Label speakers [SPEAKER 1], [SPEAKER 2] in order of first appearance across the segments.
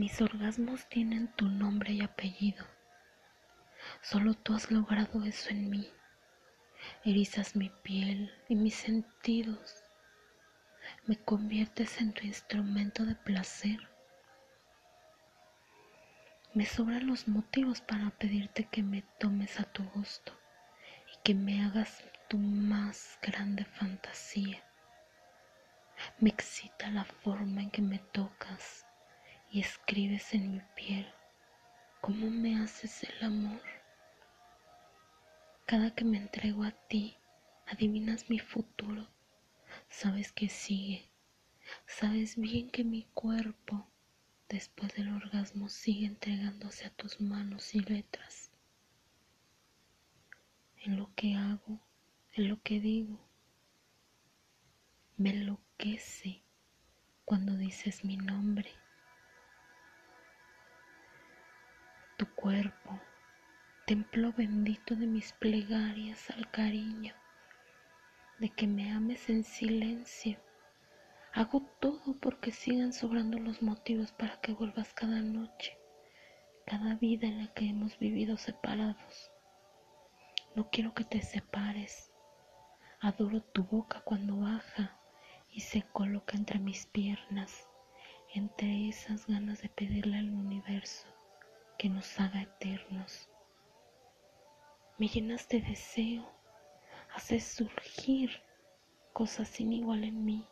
[SPEAKER 1] Mis orgasmos tienen tu nombre y apellido. Solo tú has logrado eso en mí. Erizas mi piel y mis sentidos. Me conviertes en tu instrumento de placer. Me sobran los motivos para pedirte que me tomes a tu gusto y que me hagas tu más grande fantasía. Me excita la forma en que me y escribes en mi piel cómo me haces el amor. Cada que me entrego a ti, adivinas mi futuro, sabes que sigue, sabes bien que mi cuerpo después del orgasmo sigue entregándose a tus manos y letras. En lo que hago, en lo que digo, me enloquece cuando dices mi nombre. Tu cuerpo, templo bendito de mis plegarias al cariño, de que me ames en silencio Hago todo porque sigan sobrando los motivos para que vuelvas cada noche, cada vida en la que hemos vivido separados. No quiero que te separes. Adoro tu boca cuando baja y se coloca entre mis piernas, entre esas ganas de pedirle al universo que nos haga eternos. Me llenas de deseo, haces surgir cosas sin igual en mí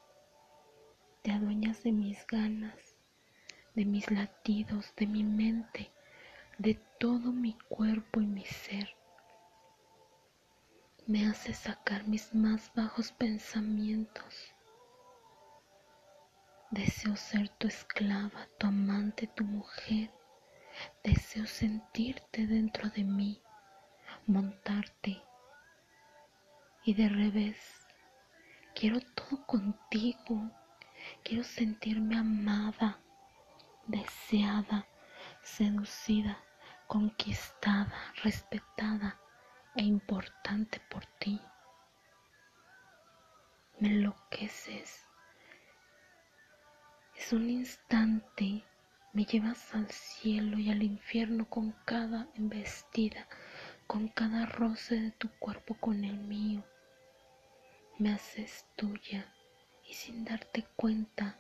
[SPEAKER 1] te adueñas de mis ganas, de mis latidos, de mi mente, de todo mi cuerpo y mi ser. Me haces sacar mis más bajos pensamientos. Deseo ser tu esclava, tu amante, tu mujer. Deseo sentirte dentro de mí, montarte. Y de revés, quiero todo contigo, Quiero sentirme amada, deseada, seducida, conquistada, respetada e importante por ti. Me enloqueces. Es un instante, me llevas al cielo y al infierno con cada embestida, con cada roce de tu cuerpo con el mío. Me haces tuya y sin darte cuenta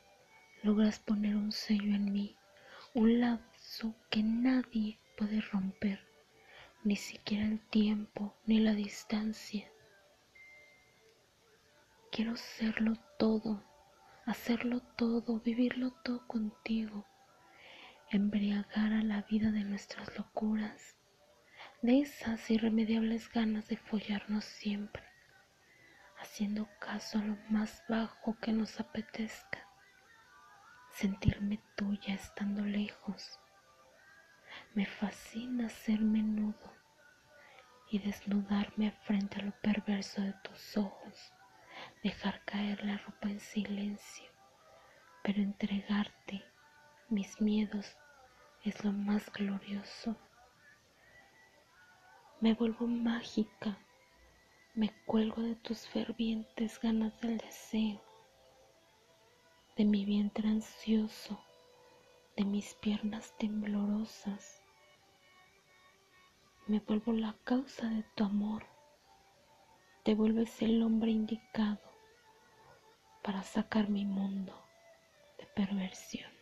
[SPEAKER 1] logras poner un sello en mí, un lazo que nadie puede romper, ni siquiera el tiempo ni la distancia. Quiero serlo todo, hacerlo todo, vivirlo todo contigo, embriagar a la vida de nuestras locuras, de esas irremediables ganas de follarnos siempre haciendo caso a lo más bajo que nos apetezca, sentirme tuya estando lejos. Me fascina ser menudo y desnudarme frente a lo perverso de tus ojos, dejar caer la ropa en silencio, pero entregarte mis miedos es lo más glorioso. Me vuelvo mágica me cuelgo de tus fervientes ganas del deseo, de mi vientre ansioso, de mis piernas temblorosas. Me vuelvo la causa de tu amor. Te vuelves el hombre indicado para sacar mi mundo de perversión.